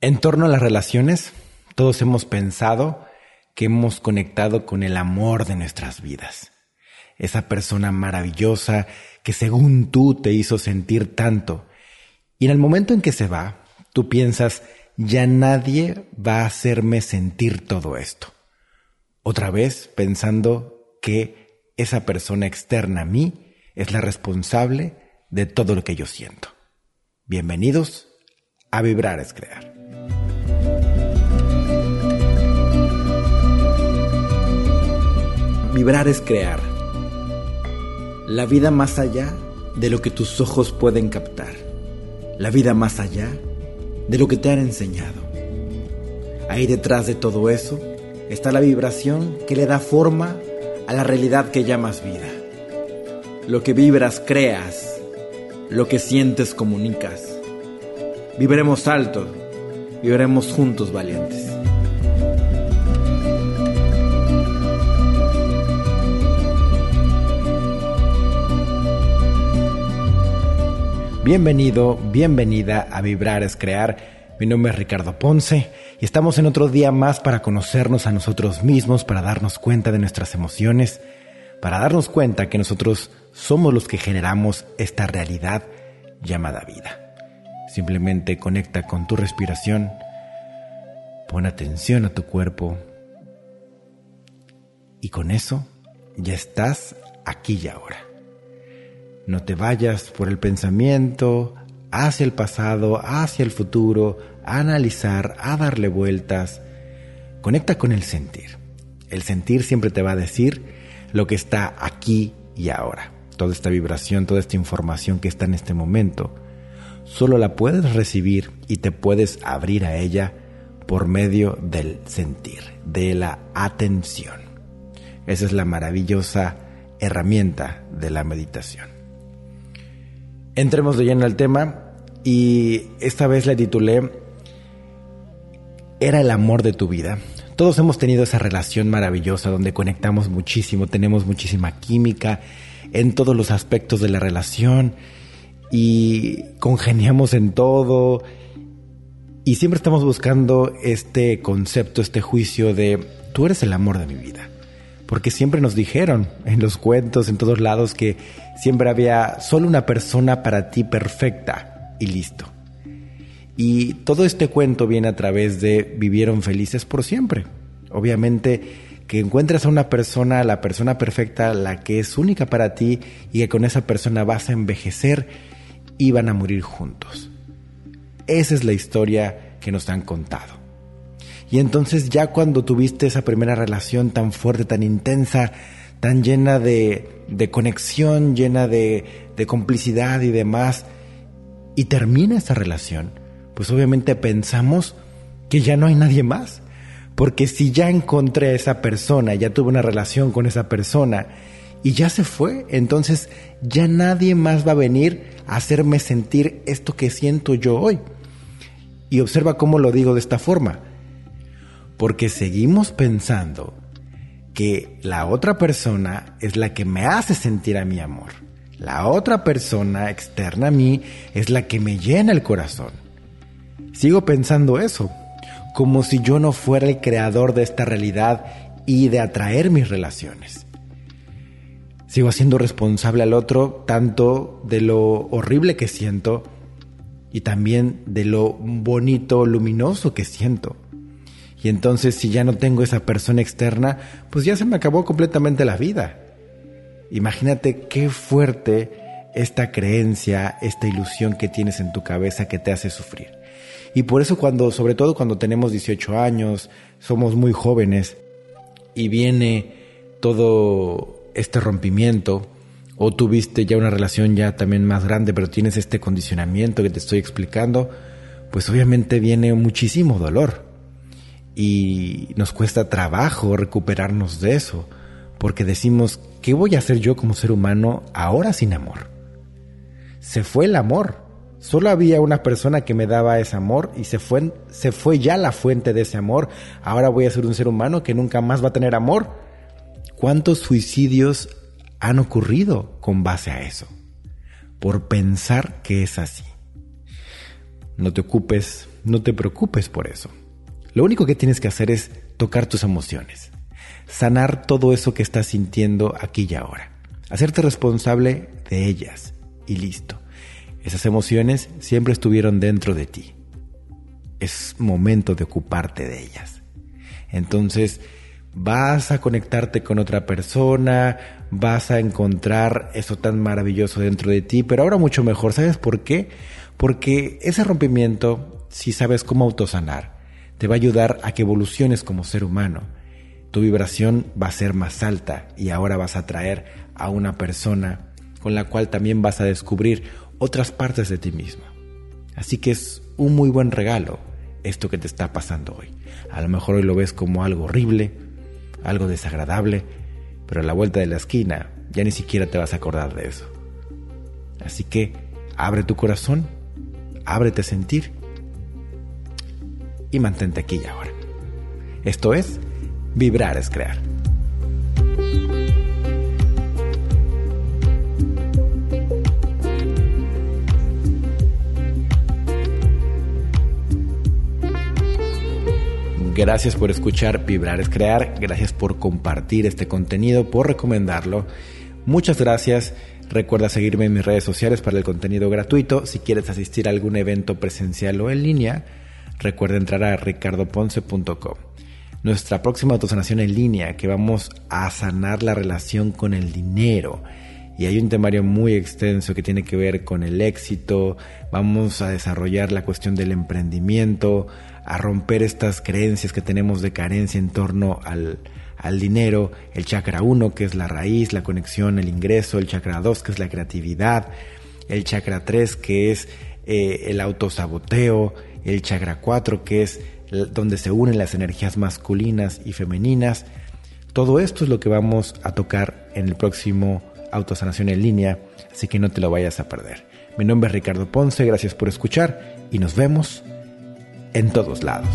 En torno a las relaciones, todos hemos pensado que hemos conectado con el amor de nuestras vidas. Esa persona maravillosa que según tú te hizo sentir tanto. Y en el momento en que se va, tú piensas, ya nadie va a hacerme sentir todo esto. Otra vez pensando que esa persona externa a mí es la responsable de todo lo que yo siento. Bienvenidos a Vibrar es Crear. Vibrar es crear. La vida más allá de lo que tus ojos pueden captar. La vida más allá de lo que te han enseñado. Ahí detrás de todo eso está la vibración que le da forma a la realidad que llamas vida. Lo que vibras creas, lo que sientes comunicas. Viviremos alto, viviremos juntos valientes. Bienvenido, bienvenida a Vibrar es Crear. Mi nombre es Ricardo Ponce y estamos en otro día más para conocernos a nosotros mismos, para darnos cuenta de nuestras emociones, para darnos cuenta que nosotros somos los que generamos esta realidad llamada vida. Simplemente conecta con tu respiración, pon atención a tu cuerpo y con eso ya estás aquí y ahora. No te vayas por el pensamiento hacia el pasado, hacia el futuro, a analizar, a darle vueltas. Conecta con el sentir. El sentir siempre te va a decir lo que está aquí y ahora. Toda esta vibración, toda esta información que está en este momento, solo la puedes recibir y te puedes abrir a ella por medio del sentir, de la atención. Esa es la maravillosa herramienta de la meditación. Entremos de lleno al tema. Y esta vez le titulé Era el amor de tu vida. Todos hemos tenido esa relación maravillosa donde conectamos muchísimo, tenemos muchísima química en todos los aspectos de la relación y congeniamos en todo. Y siempre estamos buscando este concepto, este juicio de tú eres el amor de mi vida porque siempre nos dijeron en los cuentos, en todos lados, que siempre había solo una persona para ti perfecta y listo. Y todo este cuento viene a través de vivieron felices por siempre. Obviamente que encuentras a una persona, la persona perfecta, la que es única para ti y que con esa persona vas a envejecer y van a morir juntos. Esa es la historia que nos han contado. Y entonces ya cuando tuviste esa primera relación tan fuerte, tan intensa, tan llena de, conexión, llena de, de complicidad y demás, y termina esa relación, pues obviamente pensamos que ya no hay nadie más. Porque si ya encontré a esa persona, ya tuve una relación con esa persona y ya se fue, entonces ya nadie más va a venir a hacerme sentir esto que siento yo hoy. Y observa cómo lo digo de esta forma porque seguimos pensando que la otra persona es la que me hace sentir a mi amor. La otra persona externa a mí es la que me llena el corazón. Sigo pensando eso, como si yo no fuera el creador de esta realidad y de atraer mis relaciones. Sigo siendo responsable al otro tanto de lo horrible que siento y también de lo bonito, luminoso que siento. Y entonces si ya no tengo esa persona externa, pues ya se me acabó completamente la vida. Imagínate qué fuerte esta creencia, esta ilusión que tienes en tu cabeza que te hace sufrir. Y por eso cuando, sobre todo cuando tenemos 18 años, somos muy jóvenes y viene todo este rompimiento, o tuviste ya una relación ya también más grande, pero tienes este condicionamiento que te estoy explicando, pues obviamente viene muchísimo dolor y nos cuesta trabajo recuperarnos de eso, porque decimos, ¿qué voy a hacer yo como ser humano ahora sin amor? Se fue el amor. Solo había una persona que me daba ese amor y se fue, se fue ya la fuente de ese amor. Ahora voy a ser un ser humano que nunca más va a tener amor. ¿Cuántos suicidios han ocurrido con base a eso? Por pensar que es así. No te ocupes, no te preocupes por eso. Lo único que tienes que hacer es tocar tus emociones, sanar todo eso que estás sintiendo aquí y ahora, hacerte responsable de ellas y listo. Esas emociones siempre estuvieron dentro de ti. Es momento de ocuparte de ellas. Entonces, vas a conectarte con otra persona, vas a encontrar eso tan maravilloso dentro de ti, pero ahora mucho mejor. ¿Sabes por qué? Porque ese rompimiento, si sabes cómo autosanar, te va a ayudar a que evoluciones como ser humano. Tu vibración va a ser más alta y ahora vas a atraer a una persona con la cual también vas a descubrir otras partes de ti mismo. Así que es un muy buen regalo esto que te está pasando hoy. A lo mejor hoy lo ves como algo horrible, algo desagradable, pero a la vuelta de la esquina ya ni siquiera te vas a acordar de eso. Así que abre tu corazón, ábrete a sentir y mantente aquí ahora. Esto es, vibrar es crear. Gracias por escuchar Vibrar es Crear, gracias por compartir este contenido, por recomendarlo. Muchas gracias. Recuerda seguirme en mis redes sociales para el contenido gratuito. Si quieres asistir a algún evento presencial o en línea, recuerda entrar a ricardoponce.com. Nuestra próxima autosanación en línea, que vamos a sanar la relación con el dinero. Y hay un temario muy extenso que tiene que ver con el éxito. Vamos a desarrollar la cuestión del emprendimiento, a romper estas creencias que tenemos de carencia en torno al, dinero, el chakra 1 que es la raíz, la conexión, el ingreso, el chakra 2 que es la creatividad, el chakra 3 que es eh, el autosaboteo, el chakra 4 que es donde se unen las energías masculinas y femeninas. Todo esto es lo que vamos a tocar en el próximo Autosanación en línea, así que no te lo vayas a perder. Mi nombre es Ricardo Ponce, gracias por escuchar y nos vemos en todos lados.